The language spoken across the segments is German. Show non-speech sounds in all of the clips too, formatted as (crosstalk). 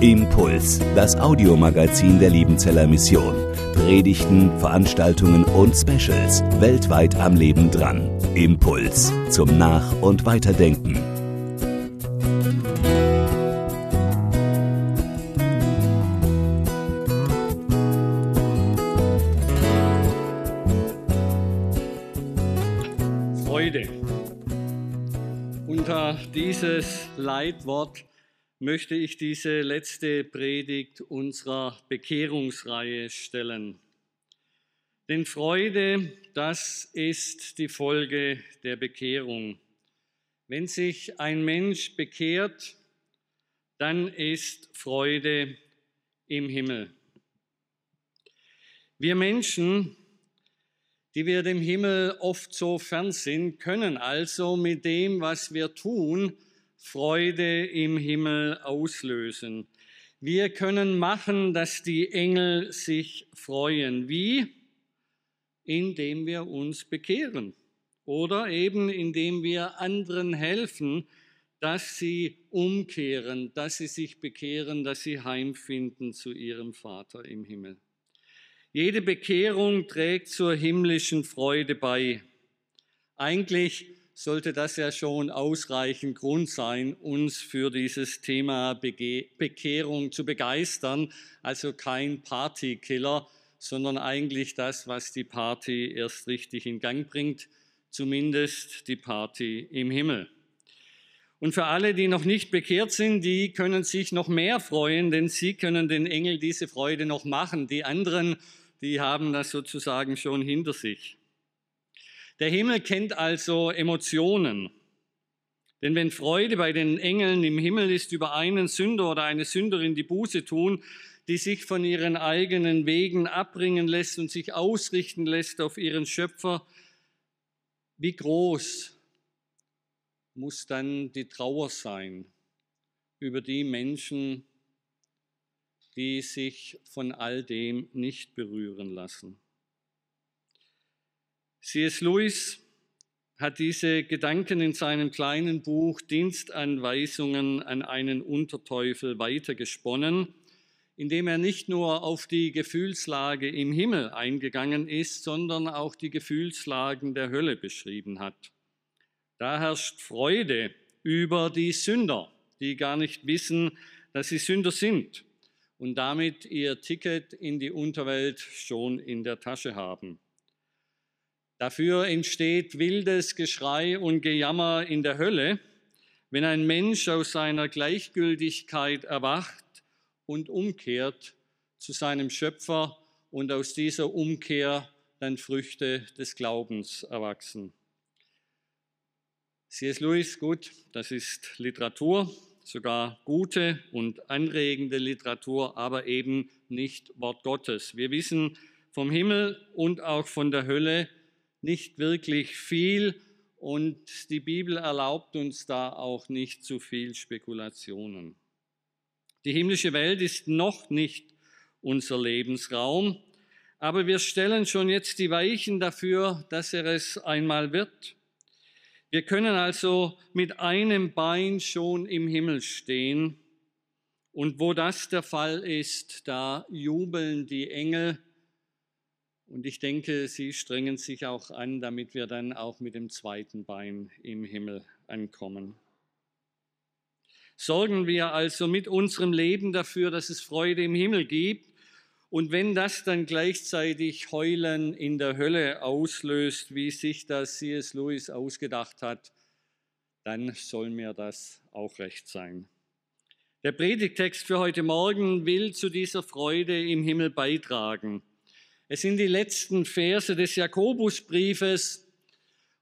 Impuls, das Audiomagazin der Liebenzeller Mission. Predigten, Veranstaltungen und Specials weltweit am Leben dran. Impuls zum Nach- und Weiterdenken. Freude. Unter dieses Leitwort möchte ich diese letzte Predigt unserer Bekehrungsreihe stellen. Denn Freude, das ist die Folge der Bekehrung. Wenn sich ein Mensch bekehrt, dann ist Freude im Himmel. Wir Menschen, die wir dem Himmel oft so fern sind, können also mit dem, was wir tun, Freude im Himmel auslösen. Wir können machen, dass die Engel sich freuen. Wie? Indem wir uns bekehren oder eben indem wir anderen helfen, dass sie umkehren, dass sie sich bekehren, dass sie heimfinden zu ihrem Vater im Himmel. Jede Bekehrung trägt zur himmlischen Freude bei. Eigentlich sollte das ja schon ausreichend Grund sein, uns für dieses Thema Bekehrung zu begeistern. Also kein Partykiller, sondern eigentlich das, was die Party erst richtig in Gang bringt, zumindest die Party im Himmel. Und für alle, die noch nicht bekehrt sind, die können sich noch mehr freuen, denn sie können den Engel diese Freude noch machen. Die anderen, die haben das sozusagen schon hinter sich. Der Himmel kennt also Emotionen. Denn wenn Freude bei den Engeln im Himmel ist über einen Sünder oder eine Sünderin, die Buße tun, die sich von ihren eigenen Wegen abbringen lässt und sich ausrichten lässt auf ihren Schöpfer, wie groß muss dann die Trauer sein über die Menschen, die sich von all dem nicht berühren lassen. C.S. Lewis hat diese Gedanken in seinem kleinen Buch Dienstanweisungen an einen Unterteufel weitergesponnen, indem er nicht nur auf die Gefühlslage im Himmel eingegangen ist, sondern auch die Gefühlslagen der Hölle beschrieben hat. Da herrscht Freude über die Sünder, die gar nicht wissen, dass sie Sünder sind und damit ihr Ticket in die Unterwelt schon in der Tasche haben. Dafür entsteht wildes Geschrei und Gejammer in der Hölle, wenn ein Mensch aus seiner Gleichgültigkeit erwacht und umkehrt zu seinem Schöpfer und aus dieser Umkehr dann Früchte des Glaubens erwachsen. C.S. Lewis, gut, das ist Literatur, sogar gute und anregende Literatur, aber eben nicht Wort Gottes. Wir wissen vom Himmel und auch von der Hölle, nicht wirklich viel und die Bibel erlaubt uns da auch nicht zu viel Spekulationen. Die himmlische Welt ist noch nicht unser Lebensraum, aber wir stellen schon jetzt die Weichen dafür, dass er es einmal wird. Wir können also mit einem Bein schon im Himmel stehen. Und wo das der Fall ist, da jubeln die Engel und ich denke, sie strengen sich auch an, damit wir dann auch mit dem zweiten Bein im Himmel ankommen. Sorgen wir also mit unserem Leben dafür, dass es Freude im Himmel gibt. Und wenn das dann gleichzeitig Heulen in der Hölle auslöst, wie sich das C.S. Lewis ausgedacht hat, dann soll mir das auch recht sein. Der Predigtext für heute Morgen will zu dieser Freude im Himmel beitragen. Es sind die letzten Verse des Jakobusbriefes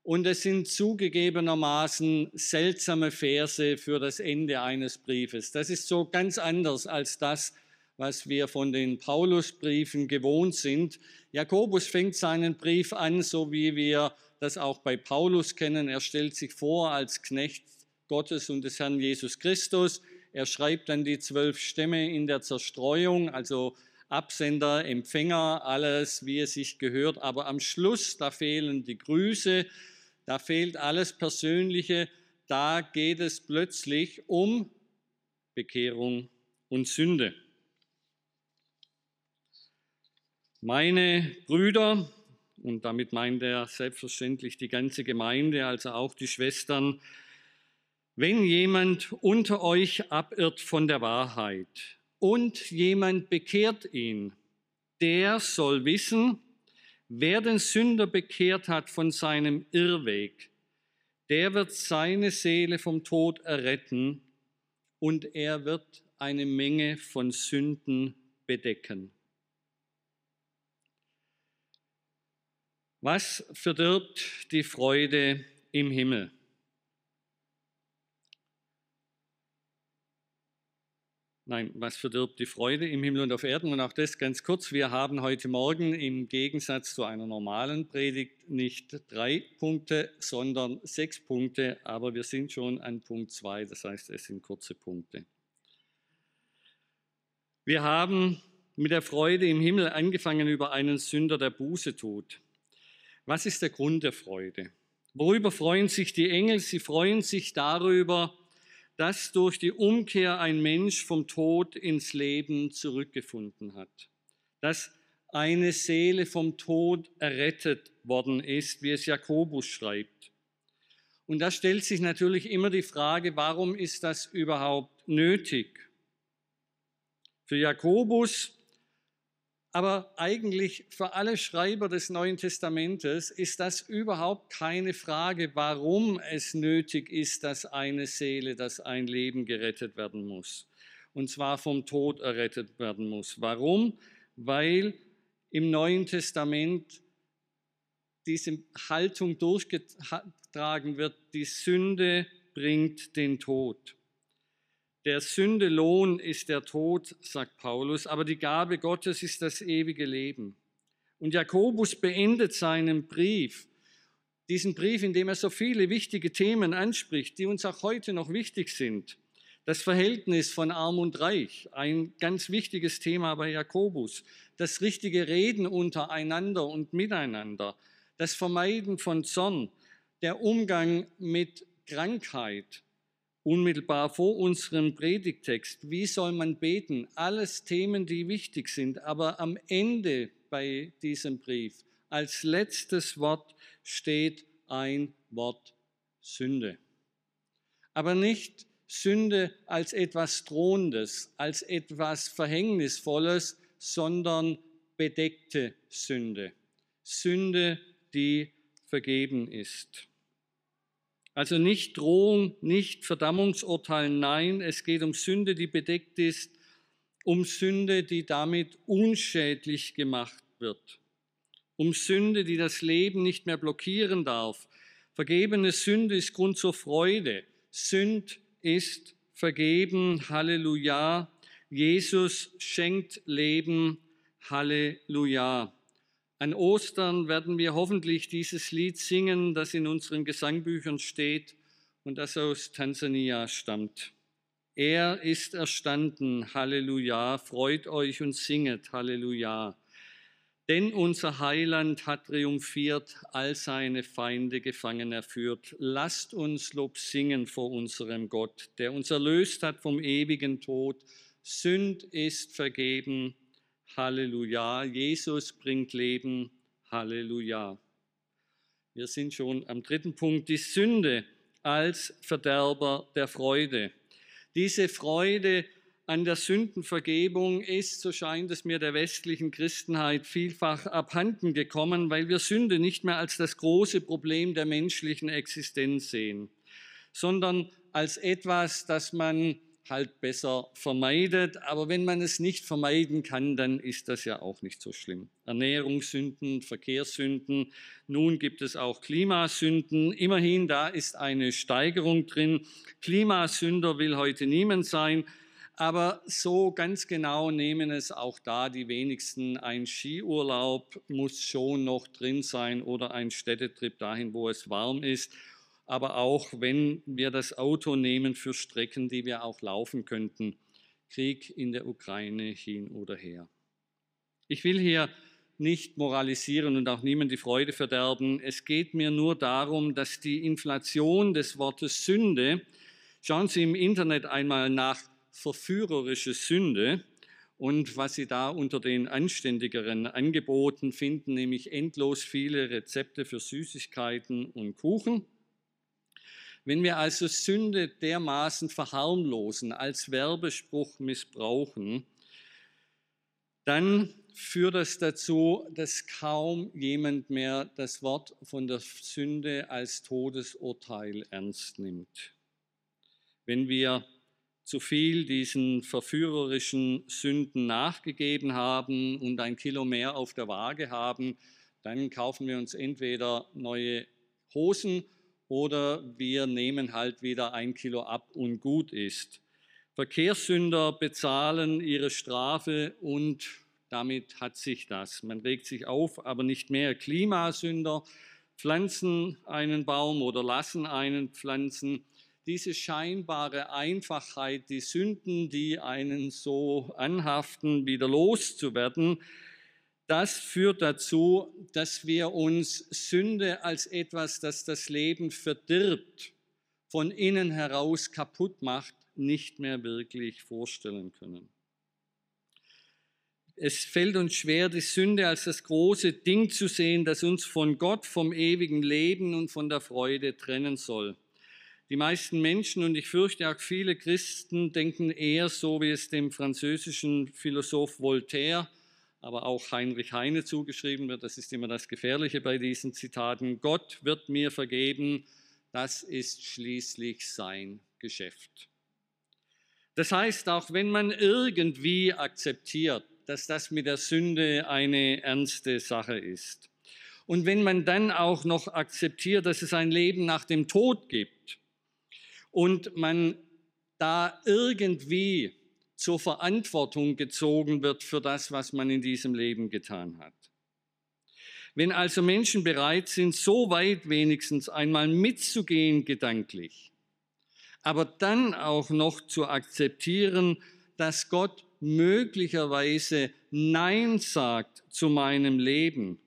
und es sind zugegebenermaßen seltsame Verse für das Ende eines Briefes. Das ist so ganz anders als das, was wir von den Paulusbriefen gewohnt sind. Jakobus fängt seinen Brief an, so wie wir das auch bei Paulus kennen. Er stellt sich vor als Knecht Gottes und des Herrn Jesus Christus. Er schreibt dann die zwölf Stämme in der Zerstreuung, also Absender, Empfänger, alles, wie es sich gehört. Aber am Schluss, da fehlen die Grüße, da fehlt alles Persönliche. Da geht es plötzlich um Bekehrung und Sünde. Meine Brüder, und damit meint er selbstverständlich die ganze Gemeinde, also auch die Schwestern, wenn jemand unter euch abirrt von der Wahrheit und jemand bekehrt ihn, der soll wissen, wer den Sünder bekehrt hat von seinem Irrweg, der wird seine Seele vom Tod erretten und er wird eine Menge von Sünden bedecken. Was verdirbt die Freude im Himmel? Nein, was verdirbt die Freude im Himmel und auf Erden? Und auch das ganz kurz. Wir haben heute Morgen im Gegensatz zu einer normalen Predigt nicht drei Punkte, sondern sechs Punkte, aber wir sind schon an Punkt zwei, das heißt, es sind kurze Punkte. Wir haben mit der Freude im Himmel angefangen über einen Sünder, der Buße tut. Was ist der Grund der Freude? Worüber freuen sich die Engel? Sie freuen sich darüber, dass durch die Umkehr ein Mensch vom Tod ins Leben zurückgefunden hat, dass eine Seele vom Tod errettet worden ist, wie es Jakobus schreibt. Und da stellt sich natürlich immer die Frage, warum ist das überhaupt nötig? Für Jakobus aber eigentlich für alle Schreiber des Neuen Testamentes ist das überhaupt keine Frage, warum es nötig ist, dass eine Seele, dass ein Leben gerettet werden muss. Und zwar vom Tod errettet werden muss. Warum? Weil im Neuen Testament diese Haltung durchgetragen wird, die Sünde bringt den Tod. Der Sünde Lohn ist der Tod, sagt Paulus, aber die Gabe Gottes ist das ewige Leben. Und Jakobus beendet seinen Brief, diesen Brief, in dem er so viele wichtige Themen anspricht, die uns auch heute noch wichtig sind. Das Verhältnis von Arm und Reich, ein ganz wichtiges Thema bei Jakobus. Das richtige Reden untereinander und miteinander. Das Vermeiden von Zorn. Der Umgang mit Krankheit unmittelbar vor unserem Predigtext. Wie soll man beten? Alles Themen, die wichtig sind. Aber am Ende bei diesem Brief, als letztes Wort steht ein Wort Sünde. Aber nicht Sünde als etwas Drohendes, als etwas Verhängnisvolles, sondern bedeckte Sünde. Sünde, die vergeben ist. Also nicht Drohung, nicht Verdammungsurteil, nein, es geht um Sünde, die bedeckt ist, um Sünde, die damit unschädlich gemacht wird, um Sünde, die das Leben nicht mehr blockieren darf. Vergebene Sünde ist Grund zur Freude. Sünd ist vergeben, Halleluja. Jesus schenkt Leben, Halleluja. An Ostern werden wir hoffentlich dieses Lied singen, das in unseren Gesangbüchern steht und das aus Tansania stammt. Er ist erstanden, Halleluja, freut euch und singet, Halleluja. Denn unser Heiland hat triumphiert, all seine Feinde gefangen erführt. Lasst uns Lob singen vor unserem Gott, der uns erlöst hat vom ewigen Tod. Sünd ist vergeben, Halleluja. Jesus bringt Leben. Halleluja. Wir sind schon am dritten Punkt, die Sünde als Verderber der Freude. Diese Freude an der Sündenvergebung ist, so scheint es mir der westlichen Christenheit, vielfach abhanden gekommen, weil wir Sünde nicht mehr als das große Problem der menschlichen Existenz sehen, sondern als etwas, das man halt besser vermeidet. Aber wenn man es nicht vermeiden kann, dann ist das ja auch nicht so schlimm. Ernährungssünden, Verkehrssünden, nun gibt es auch Klimasünden. Immerhin, da ist eine Steigerung drin. Klimasünder will heute niemand sein. Aber so ganz genau nehmen es auch da die wenigsten. Ein Skiurlaub muss schon noch drin sein oder ein Städtetrip dahin, wo es warm ist aber auch wenn wir das Auto nehmen für Strecken, die wir auch laufen könnten. Krieg in der Ukraine hin oder her. Ich will hier nicht moralisieren und auch niemand die Freude verderben. Es geht mir nur darum, dass die Inflation des Wortes Sünde, schauen Sie im Internet einmal nach verführerische Sünde und was Sie da unter den anständigeren Angeboten finden, nämlich endlos viele Rezepte für Süßigkeiten und Kuchen. Wenn wir also Sünde dermaßen verharmlosen, als Werbespruch missbrauchen, dann führt das dazu, dass kaum jemand mehr das Wort von der Sünde als Todesurteil ernst nimmt. Wenn wir zu viel diesen verführerischen Sünden nachgegeben haben und ein Kilo mehr auf der Waage haben, dann kaufen wir uns entweder neue Hosen oder wir nehmen halt wieder ein Kilo ab und gut ist. Verkehrssünder bezahlen ihre Strafe und damit hat sich das. Man regt sich auf, aber nicht mehr. Klimasünder pflanzen einen Baum oder lassen einen pflanzen. Diese scheinbare Einfachheit, die Sünden, die einen so anhaften, wieder loszuwerden, das führt dazu, dass wir uns Sünde als etwas, das das Leben verdirbt, von innen heraus kaputt macht, nicht mehr wirklich vorstellen können. Es fällt uns schwer, die Sünde als das große Ding zu sehen, das uns von Gott, vom ewigen Leben und von der Freude trennen soll. Die meisten Menschen und ich fürchte auch viele Christen denken eher so, wie es dem französischen Philosoph Voltaire aber auch Heinrich Heine zugeschrieben wird. Das ist immer das Gefährliche bei diesen Zitaten. Gott wird mir vergeben, das ist schließlich sein Geschäft. Das heißt, auch wenn man irgendwie akzeptiert, dass das mit der Sünde eine ernste Sache ist, und wenn man dann auch noch akzeptiert, dass es ein Leben nach dem Tod gibt und man da irgendwie zur Verantwortung gezogen wird für das, was man in diesem Leben getan hat. Wenn also Menschen bereit sind, so weit wenigstens einmal mitzugehen gedanklich, aber dann auch noch zu akzeptieren, dass Gott möglicherweise Nein sagt zu meinem Leben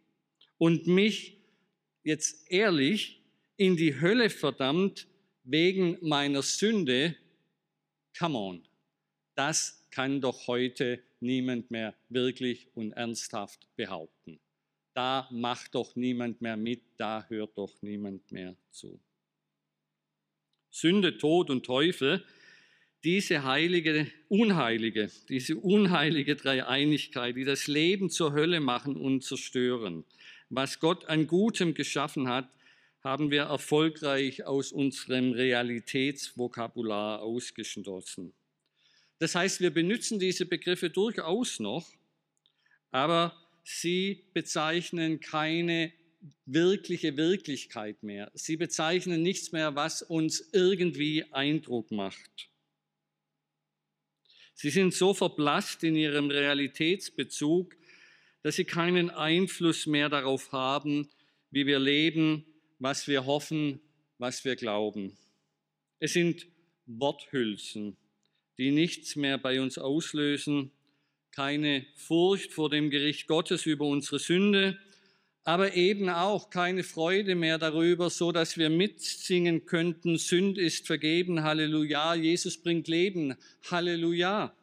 und mich jetzt ehrlich in die Hölle verdammt wegen meiner Sünde, come on. Das kann doch heute niemand mehr wirklich und ernsthaft behaupten. Da macht doch niemand mehr mit, da hört doch niemand mehr zu. Sünde, Tod und Teufel, diese heilige, unheilige, diese unheilige Dreieinigkeit, die das Leben zur Hölle machen und zerstören. Was Gott an Gutem geschaffen hat, haben wir erfolgreich aus unserem Realitätsvokabular ausgeschlossen. Das heißt, wir benutzen diese Begriffe durchaus noch, aber sie bezeichnen keine wirkliche Wirklichkeit mehr. Sie bezeichnen nichts mehr, was uns irgendwie Eindruck macht. Sie sind so verblasst in ihrem Realitätsbezug, dass sie keinen Einfluss mehr darauf haben, wie wir leben, was wir hoffen, was wir glauben. Es sind Worthülsen, die nichts mehr bei uns auslösen, keine Furcht vor dem Gericht Gottes über unsere Sünde, aber eben auch keine Freude mehr darüber, so dass wir mitsingen könnten, Sünd ist vergeben, Halleluja, Jesus bringt Leben, Halleluja.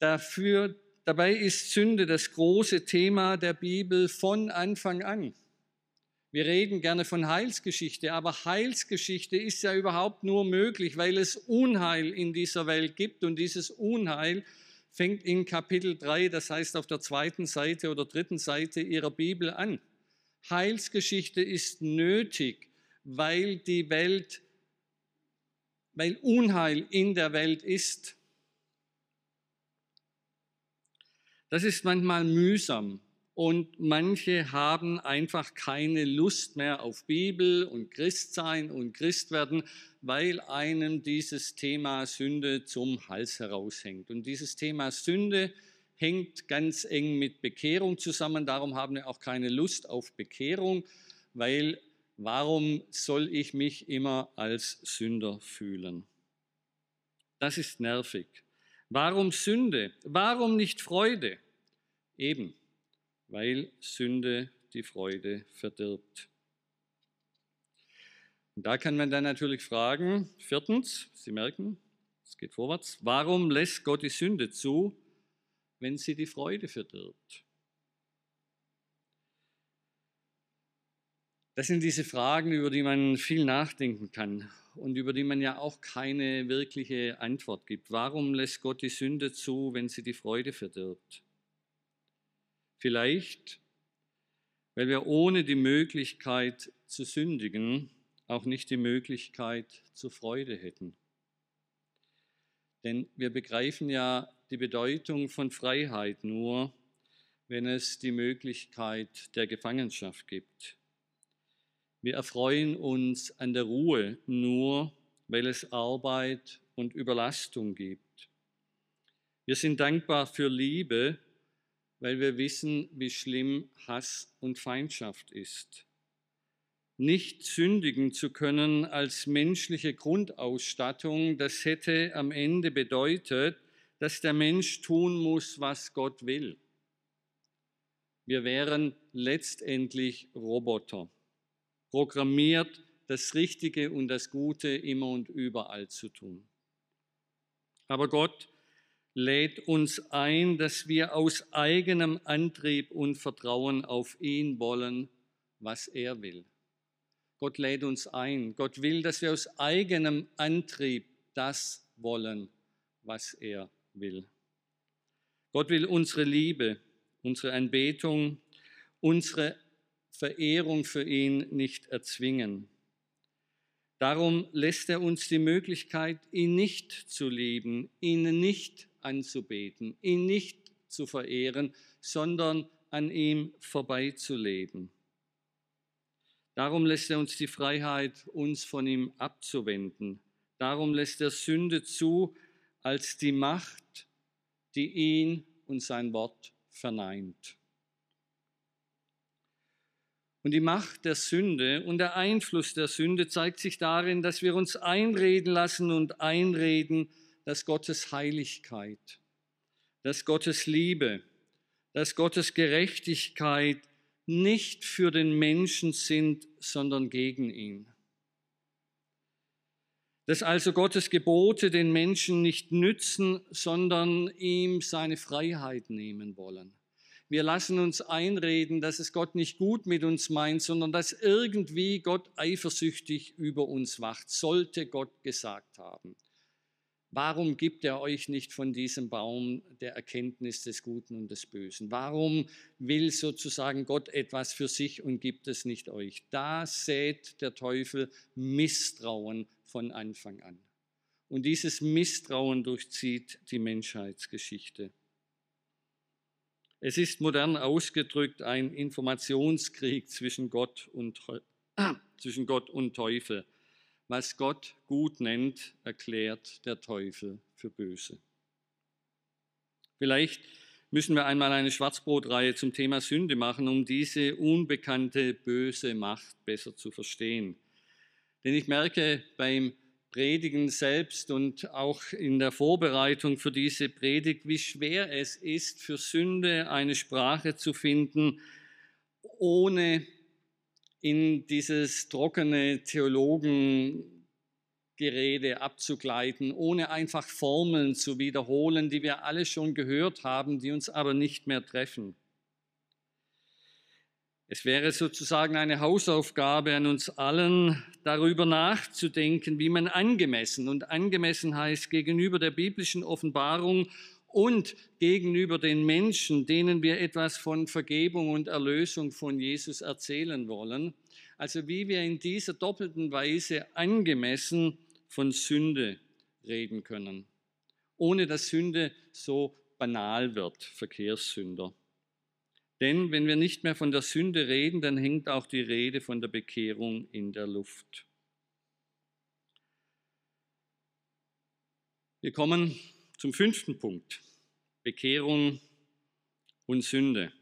Dafür, dabei ist Sünde das große Thema der Bibel von Anfang an. Wir reden gerne von Heilsgeschichte, aber Heilsgeschichte ist ja überhaupt nur möglich, weil es Unheil in dieser Welt gibt und dieses Unheil fängt in Kapitel 3, das heißt auf der zweiten Seite oder dritten Seite Ihrer Bibel an. Heilsgeschichte ist nötig, weil die Welt, weil Unheil in der Welt ist. Das ist manchmal mühsam, und manche haben einfach keine Lust mehr auf Bibel und Christsein und Christwerden, weil einem dieses Thema Sünde zum Hals heraushängt. Und dieses Thema Sünde hängt ganz eng mit Bekehrung zusammen. Darum haben wir auch keine Lust auf Bekehrung, weil warum soll ich mich immer als Sünder fühlen? Das ist nervig. Warum Sünde? Warum nicht Freude? Eben, weil Sünde die Freude verdirbt. Und da kann man dann natürlich fragen, viertens, Sie merken, es geht vorwärts. Warum lässt Gott die Sünde zu, wenn sie die Freude verdirbt? Das sind diese Fragen, über die man viel nachdenken kann und über die man ja auch keine wirkliche Antwort gibt. Warum lässt Gott die Sünde zu, wenn sie die Freude verdirbt? Vielleicht, weil wir ohne die Möglichkeit zu sündigen auch nicht die Möglichkeit zur Freude hätten. Denn wir begreifen ja die Bedeutung von Freiheit nur, wenn es die Möglichkeit der Gefangenschaft gibt. Wir erfreuen uns an der Ruhe nur, weil es Arbeit und Überlastung gibt. Wir sind dankbar für Liebe, weil wir wissen, wie schlimm Hass und Feindschaft ist. Nicht sündigen zu können als menschliche Grundausstattung, das hätte am Ende bedeutet, dass der Mensch tun muss, was Gott will. Wir wären letztendlich Roboter programmiert, das Richtige und das Gute immer und überall zu tun. Aber Gott lädt uns ein, dass wir aus eigenem Antrieb und Vertrauen auf ihn wollen, was er will. Gott lädt uns ein. Gott will, dass wir aus eigenem Antrieb das wollen, was er will. Gott will unsere Liebe, unsere Anbetung, unsere Verehrung für ihn nicht erzwingen. Darum lässt er uns die Möglichkeit, ihn nicht zu lieben, ihn nicht anzubeten, ihn nicht zu verehren, sondern an ihm vorbeizuleben. Darum lässt er uns die Freiheit, uns von ihm abzuwenden. Darum lässt er Sünde zu als die Macht, die ihn und sein Wort verneint. Und die Macht der Sünde und der Einfluss der Sünde zeigt sich darin, dass wir uns einreden lassen und einreden, dass Gottes Heiligkeit, dass Gottes Liebe, dass Gottes Gerechtigkeit nicht für den Menschen sind, sondern gegen ihn. Dass also Gottes Gebote den Menschen nicht nützen, sondern ihm seine Freiheit nehmen wollen. Wir lassen uns einreden, dass es Gott nicht gut mit uns meint, sondern dass irgendwie Gott eifersüchtig über uns wacht, sollte Gott gesagt haben. Warum gibt er euch nicht von diesem Baum der Erkenntnis des Guten und des Bösen? Warum will sozusagen Gott etwas für sich und gibt es nicht euch? Da sät der Teufel Misstrauen von Anfang an. Und dieses Misstrauen durchzieht die Menschheitsgeschichte. Es ist modern ausgedrückt ein Informationskrieg zwischen Gott und, (clears throat) zwischen Gott und Teufel. Was Gott gut nennt, erklärt der Teufel für böse. Vielleicht müssen wir einmal eine Schwarzbrotreihe zum Thema Sünde machen, um diese unbekannte böse Macht besser zu verstehen. Denn ich merke beim Predigen selbst und auch in der Vorbereitung für diese Predigt, wie schwer es ist, für Sünde eine Sprache zu finden, ohne in dieses trockene Theologengerede abzugleiten, ohne einfach Formeln zu wiederholen, die wir alle schon gehört haben, die uns aber nicht mehr treffen. Es wäre sozusagen eine Hausaufgabe an uns allen, darüber nachzudenken, wie man angemessen, und angemessen heißt gegenüber der biblischen Offenbarung und gegenüber den Menschen, denen wir etwas von Vergebung und Erlösung von Jesus erzählen wollen, also wie wir in dieser doppelten Weise angemessen von Sünde reden können, ohne dass Sünde so banal wird, Verkehrssünder. Denn wenn wir nicht mehr von der Sünde reden, dann hängt auch die Rede von der Bekehrung in der Luft. Wir kommen zum fünften Punkt. Bekehrung und Sünde.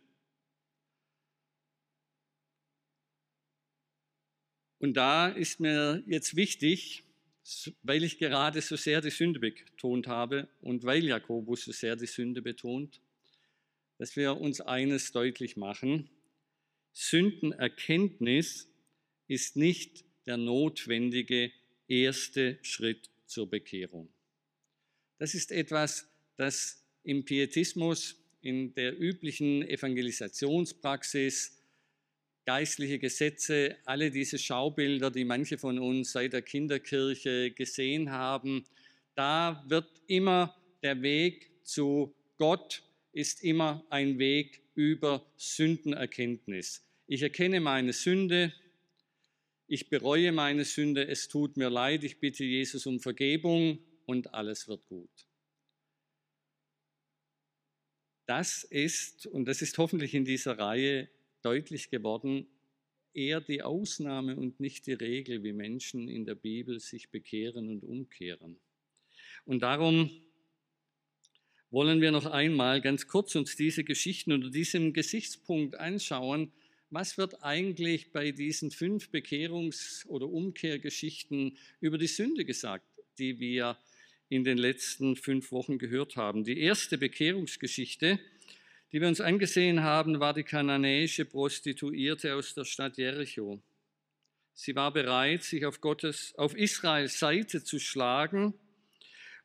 Und da ist mir jetzt wichtig, weil ich gerade so sehr die Sünde betont habe und weil Jakobus so sehr die Sünde betont, dass wir uns eines deutlich machen. Sündenerkenntnis ist nicht der notwendige erste Schritt zur Bekehrung. Das ist etwas, das im Pietismus, in der üblichen Evangelisationspraxis, geistliche Gesetze, alle diese Schaubilder, die manche von uns seit der Kinderkirche gesehen haben, da wird immer der Weg zu Gott, ist immer ein Weg über Sündenerkenntnis. Ich erkenne meine Sünde, ich bereue meine Sünde, es tut mir leid, ich bitte Jesus um Vergebung und alles wird gut. Das ist, und das ist hoffentlich in dieser Reihe deutlich geworden, eher die Ausnahme und nicht die Regel, wie Menschen in der Bibel sich bekehren und umkehren. Und darum wollen wir noch einmal ganz kurz uns diese Geschichten unter diesem Gesichtspunkt anschauen, was wird eigentlich bei diesen fünf Bekehrungs- oder Umkehrgeschichten über die Sünde gesagt, die wir in den letzten fünf Wochen gehört haben. Die erste Bekehrungsgeschichte, die wir uns angesehen haben, war die kananäische Prostituierte aus der Stadt Jericho. Sie war bereit, sich auf, Gottes, auf Israels Seite zu schlagen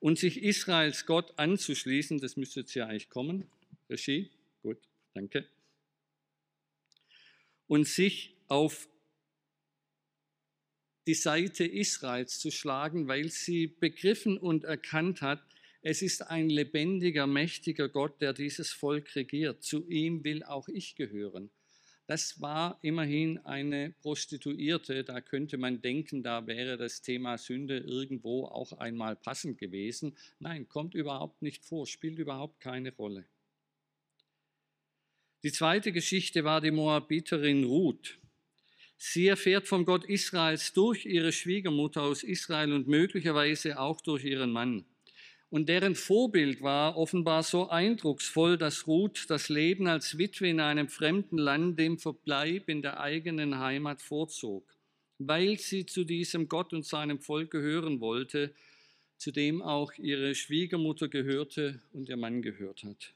und sich Israels Gott anzuschließen. Das müsste jetzt ja eigentlich kommen. Regie, gut, danke und sich auf die Seite Israels zu schlagen, weil sie begriffen und erkannt hat, es ist ein lebendiger, mächtiger Gott, der dieses Volk regiert. Zu ihm will auch ich gehören. Das war immerhin eine Prostituierte. Da könnte man denken, da wäre das Thema Sünde irgendwo auch einmal passend gewesen. Nein, kommt überhaupt nicht vor, spielt überhaupt keine Rolle. Die zweite Geschichte war die Moabiterin Ruth. Sie erfährt vom Gott Israels durch ihre Schwiegermutter aus Israel und möglicherweise auch durch ihren Mann. Und deren Vorbild war offenbar so eindrucksvoll, dass Ruth das Leben als Witwe in einem fremden Land dem Verbleib in der eigenen Heimat vorzog, weil sie zu diesem Gott und seinem Volk gehören wollte, zu dem auch ihre Schwiegermutter gehörte und ihr Mann gehört hat.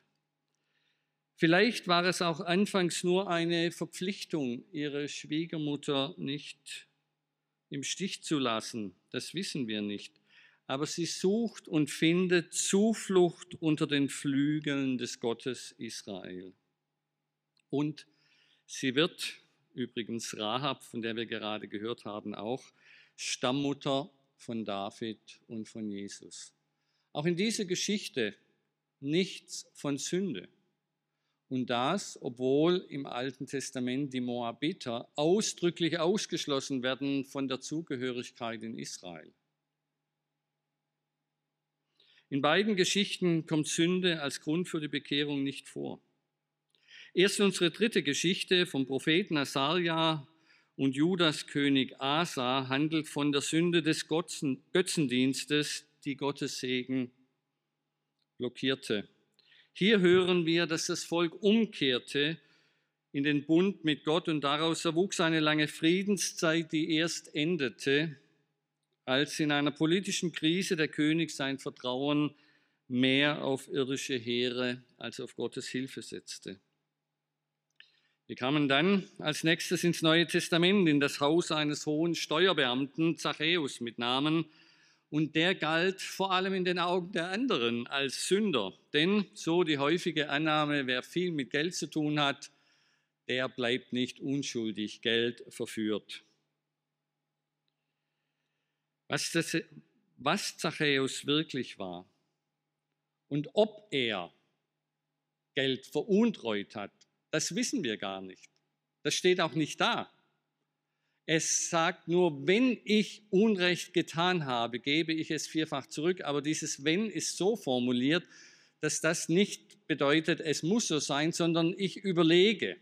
Vielleicht war es auch anfangs nur eine Verpflichtung, ihre Schwiegermutter nicht im Stich zu lassen. Das wissen wir nicht. Aber sie sucht und findet Zuflucht unter den Flügeln des Gottes Israel. Und sie wird, übrigens Rahab, von der wir gerade gehört haben, auch Stammmutter von David und von Jesus. Auch in dieser Geschichte nichts von Sünde. Und das, obwohl im Alten Testament die Moabiter ausdrücklich ausgeschlossen werden von der Zugehörigkeit in Israel. In beiden Geschichten kommt Sünde als Grund für die Bekehrung nicht vor. Erst unsere dritte Geschichte vom Propheten Asaria und Judas König Asa handelt von der Sünde des Götzendienstes, die Gottes Segen blockierte. Hier hören wir, dass das Volk umkehrte in den Bund mit Gott und daraus erwuchs eine lange Friedenszeit, die erst endete, als in einer politischen Krise der König sein Vertrauen mehr auf irdische Heere als auf Gottes Hilfe setzte. Wir kamen dann als nächstes ins Neue Testament, in das Haus eines hohen Steuerbeamten, Zachäus mit Namen, und der galt vor allem in den Augen der anderen als Sünder. Denn so die häufige Annahme, wer viel mit Geld zu tun hat, der bleibt nicht unschuldig, Geld verführt. Was, das, was Zachäus wirklich war und ob er Geld veruntreut hat, das wissen wir gar nicht. Das steht auch nicht da. Es sagt nur, wenn ich Unrecht getan habe, gebe ich es vierfach zurück. Aber dieses wenn ist so formuliert, dass das nicht bedeutet, es muss so sein, sondern ich überlege.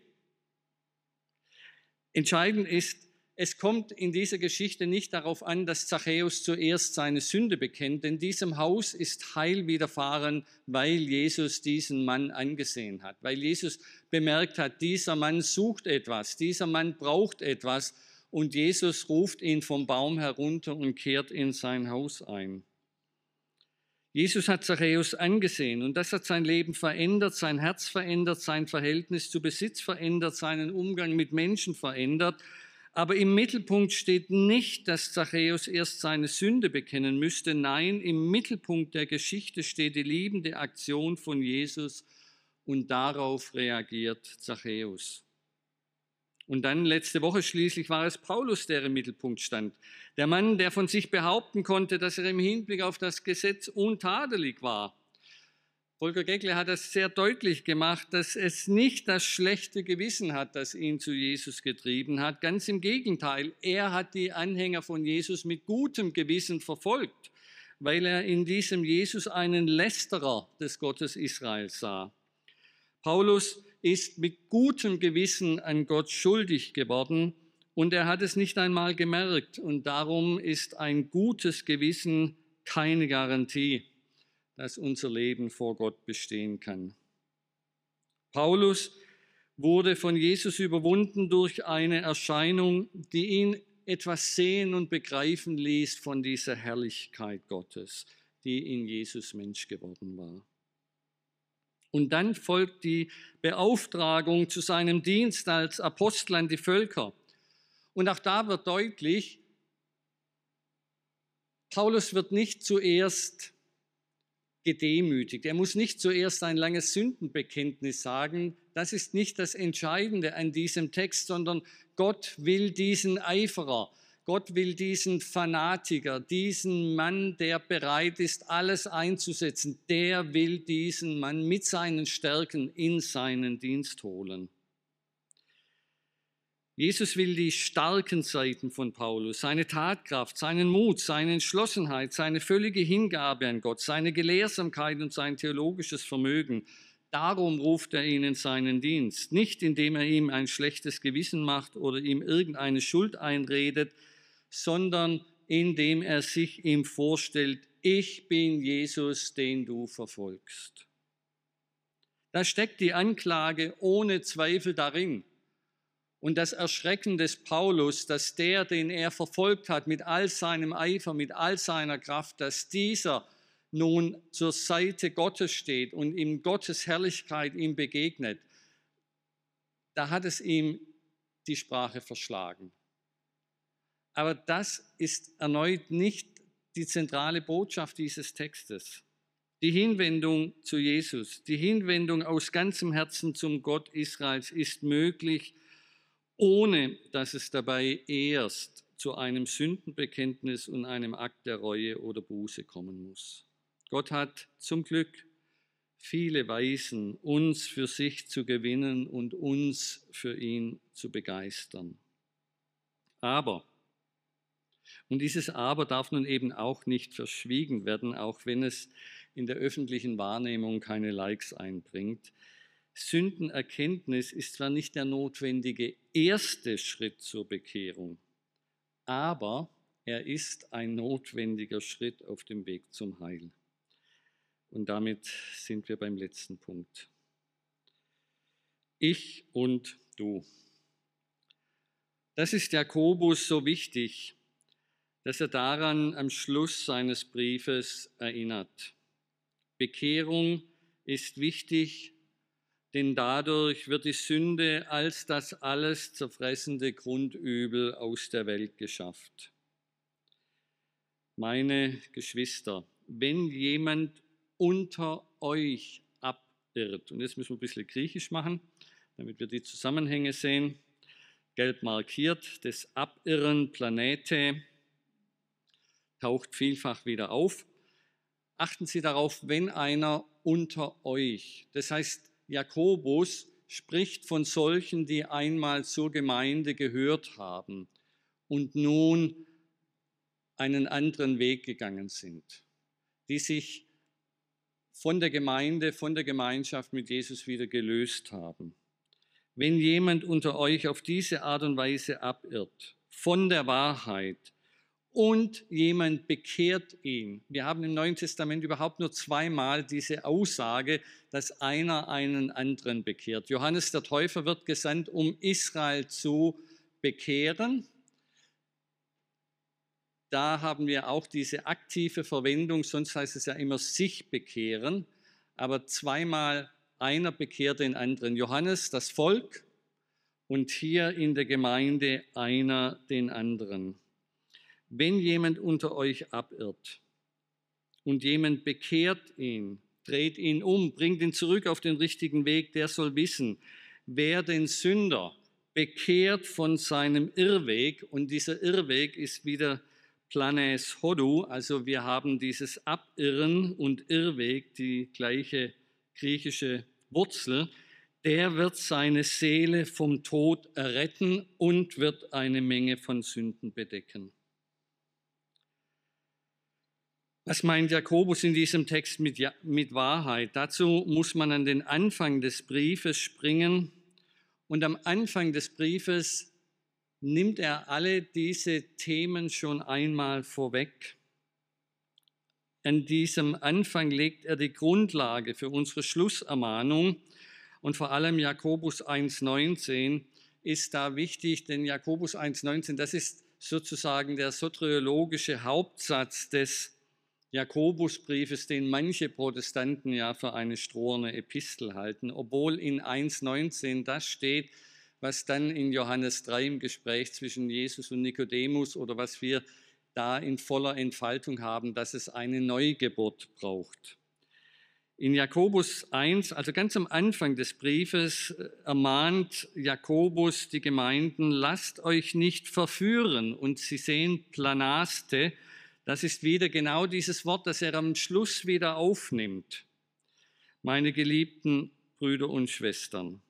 Entscheidend ist, es kommt in dieser Geschichte nicht darauf an, dass Zachäus zuerst seine Sünde bekennt, denn diesem Haus ist Heil widerfahren, weil Jesus diesen Mann angesehen hat, weil Jesus bemerkt hat, dieser Mann sucht etwas, dieser Mann braucht etwas und Jesus ruft ihn vom Baum herunter und kehrt in sein Haus ein. Jesus hat Zachäus angesehen und das hat sein Leben verändert, sein Herz verändert, sein Verhältnis zu Besitz verändert, seinen Umgang mit Menschen verändert. Aber im Mittelpunkt steht nicht, dass Zachäus erst seine Sünde bekennen müsste. Nein, im Mittelpunkt der Geschichte steht die liebende Aktion von Jesus und darauf reagiert Zachäus. Und dann letzte Woche schließlich war es Paulus, der im Mittelpunkt stand. Der Mann, der von sich behaupten konnte, dass er im Hinblick auf das Gesetz untadelig war. Volker Geckle hat das sehr deutlich gemacht, dass es nicht das schlechte Gewissen hat, das ihn zu Jesus getrieben hat. Ganz im Gegenteil, er hat die Anhänger von Jesus mit gutem Gewissen verfolgt, weil er in diesem Jesus einen Lästerer des Gottes Israel sah. Paulus ist mit gutem Gewissen an Gott schuldig geworden und er hat es nicht einmal gemerkt und darum ist ein gutes Gewissen keine Garantie dass unser Leben vor Gott bestehen kann. Paulus wurde von Jesus überwunden durch eine Erscheinung, die ihn etwas sehen und begreifen ließ von dieser Herrlichkeit Gottes, die in Jesus Mensch geworden war. Und dann folgt die Beauftragung zu seinem Dienst als Apostel an die Völker. Und auch da wird deutlich, Paulus wird nicht zuerst gedemütigt. Er muss nicht zuerst ein langes Sündenbekenntnis sagen. Das ist nicht das Entscheidende an diesem Text, sondern Gott will diesen Eiferer, Gott will diesen Fanatiker, diesen Mann, der bereit ist, alles einzusetzen, der will diesen Mann mit seinen Stärken in seinen Dienst holen. Jesus will die starken Seiten von Paulus, seine Tatkraft, seinen Mut, seine Entschlossenheit, seine völlige Hingabe an Gott, seine Gelehrsamkeit und sein theologisches Vermögen. Darum ruft er ihn in seinen Dienst, nicht indem er ihm ein schlechtes Gewissen macht oder ihm irgendeine Schuld einredet, sondern indem er sich ihm vorstellt, ich bin Jesus, den du verfolgst. Da steckt die Anklage ohne Zweifel darin und das Erschrecken des Paulus, dass der, den er verfolgt hat, mit all seinem Eifer, mit all seiner Kraft, dass dieser nun zur Seite Gottes steht und in Gottes Herrlichkeit ihm begegnet, da hat es ihm die Sprache verschlagen. Aber das ist erneut nicht die zentrale Botschaft dieses Textes. Die Hinwendung zu Jesus, die Hinwendung aus ganzem Herzen zum Gott Israels ist möglich, ohne dass es dabei erst zu einem Sündenbekenntnis und einem Akt der Reue oder Buße kommen muss. Gott hat zum Glück viele Weisen, uns für sich zu gewinnen und uns für ihn zu begeistern. Aber, und dieses Aber darf nun eben auch nicht verschwiegen werden, auch wenn es in der öffentlichen Wahrnehmung keine Likes einbringt. Sündenerkenntnis ist zwar nicht der notwendige erste Schritt zur Bekehrung, aber er ist ein notwendiger Schritt auf dem Weg zum Heil. Und damit sind wir beim letzten Punkt. Ich und du. Das ist Jakobus so wichtig, dass er daran am Schluss seines Briefes erinnert. Bekehrung ist wichtig denn dadurch wird die Sünde als das alles zerfressende Grundübel aus der Welt geschafft. Meine Geschwister, wenn jemand unter euch abirrt, und jetzt müssen wir ein bisschen griechisch machen, damit wir die Zusammenhänge sehen, gelb markiert, das Abirren Planete taucht vielfach wieder auf. Achten Sie darauf, wenn einer unter euch, das heißt Jakobus spricht von solchen, die einmal zur Gemeinde gehört haben und nun einen anderen Weg gegangen sind, die sich von der Gemeinde, von der Gemeinschaft mit Jesus wieder gelöst haben. Wenn jemand unter euch auf diese Art und Weise abirrt, von der Wahrheit, und jemand bekehrt ihn. Wir haben im Neuen Testament überhaupt nur zweimal diese Aussage, dass einer einen anderen bekehrt. Johannes der Täufer wird gesandt, um Israel zu bekehren. Da haben wir auch diese aktive Verwendung, sonst heißt es ja immer sich bekehren, aber zweimal einer bekehrt den anderen. Johannes, das Volk, und hier in der Gemeinde einer den anderen. Wenn jemand unter euch abirrt und jemand bekehrt ihn, dreht ihn um, bringt ihn zurück auf den richtigen Weg, der soll wissen, wer den Sünder bekehrt von seinem Irrweg, und dieser Irrweg ist wieder Planes Hodu, also wir haben dieses Abirren und Irrweg, die gleiche griechische Wurzel, der wird seine Seele vom Tod erretten und wird eine Menge von Sünden bedecken. Was meint Jakobus in diesem Text mit, mit Wahrheit? Dazu muss man an den Anfang des Briefes springen. Und am Anfang des Briefes nimmt er alle diese Themen schon einmal vorweg. An diesem Anfang legt er die Grundlage für unsere Schlussermahnung und vor allem Jakobus 1.19 ist da wichtig, denn Jakobus 1.19, das ist sozusagen der soteriologische Hauptsatz des Jakobusbriefes, den manche Protestanten ja für eine stroherne Epistel halten, obwohl in 1.19 das steht, was dann in Johannes 3 im Gespräch zwischen Jesus und Nikodemus oder was wir da in voller Entfaltung haben, dass es eine Neugeburt braucht. In Jakobus 1, also ganz am Anfang des Briefes, äh, ermahnt Jakobus die Gemeinden, lasst euch nicht verführen. Und Sie sehen Planaste, das ist wieder genau dieses Wort, das er am Schluss wieder aufnimmt. Meine geliebten Brüder und Schwestern,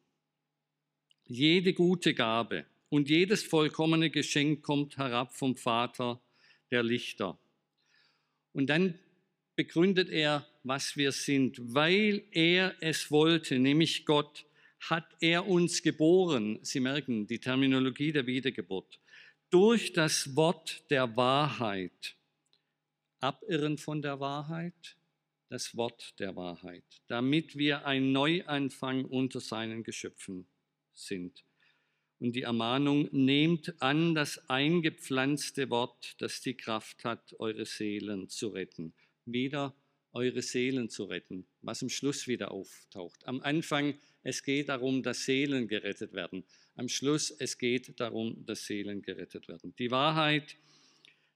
jede gute Gabe und jedes vollkommene Geschenk kommt herab vom Vater der Lichter. Und dann begründet er, was wir sind. Weil er es wollte, nämlich Gott, hat er uns geboren. Sie merken die Terminologie der Wiedergeburt. Durch das Wort der Wahrheit. Abirren von der Wahrheit, das Wort der Wahrheit, damit wir ein Neuanfang unter seinen Geschöpfen sind. Und die Ermahnung, nehmt an das eingepflanzte Wort, das die Kraft hat, eure Seelen zu retten wieder eure Seelen zu retten, was am Schluss wieder auftaucht. Am Anfang, es geht darum, dass Seelen gerettet werden. Am Schluss, es geht darum, dass Seelen gerettet werden. Die Wahrheit,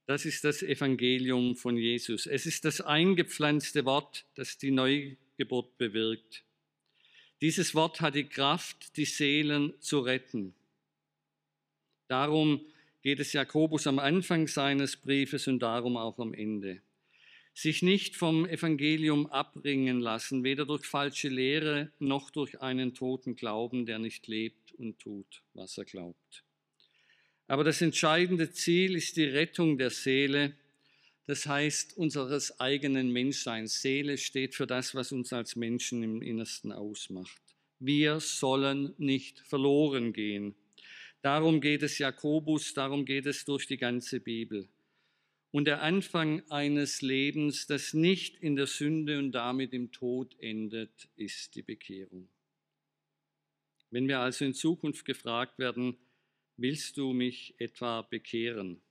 das ist das Evangelium von Jesus. Es ist das eingepflanzte Wort, das die Neugeburt bewirkt. Dieses Wort hat die Kraft, die Seelen zu retten. Darum geht es Jakobus am Anfang seines Briefes und darum auch am Ende sich nicht vom Evangelium abbringen lassen, weder durch falsche Lehre noch durch einen toten Glauben, der nicht lebt und tut, was er glaubt. Aber das entscheidende Ziel ist die Rettung der Seele, das heißt unseres eigenen Menschseins. Seele steht für das, was uns als Menschen im Innersten ausmacht. Wir sollen nicht verloren gehen. Darum geht es Jakobus, darum geht es durch die ganze Bibel und der Anfang eines Lebens, das nicht in der Sünde und damit im Tod endet, ist die Bekehrung. Wenn wir also in Zukunft gefragt werden, willst du mich etwa bekehren?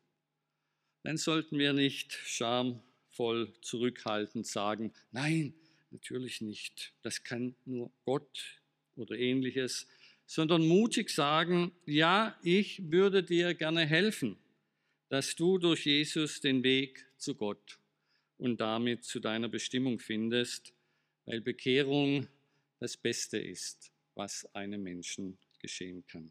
Dann sollten wir nicht schamvoll zurückhaltend sagen, nein, natürlich nicht, das kann nur Gott oder ähnliches, sondern mutig sagen, ja, ich würde dir gerne helfen dass du durch Jesus den Weg zu Gott und damit zu deiner Bestimmung findest, weil Bekehrung das Beste ist, was einem Menschen geschehen kann.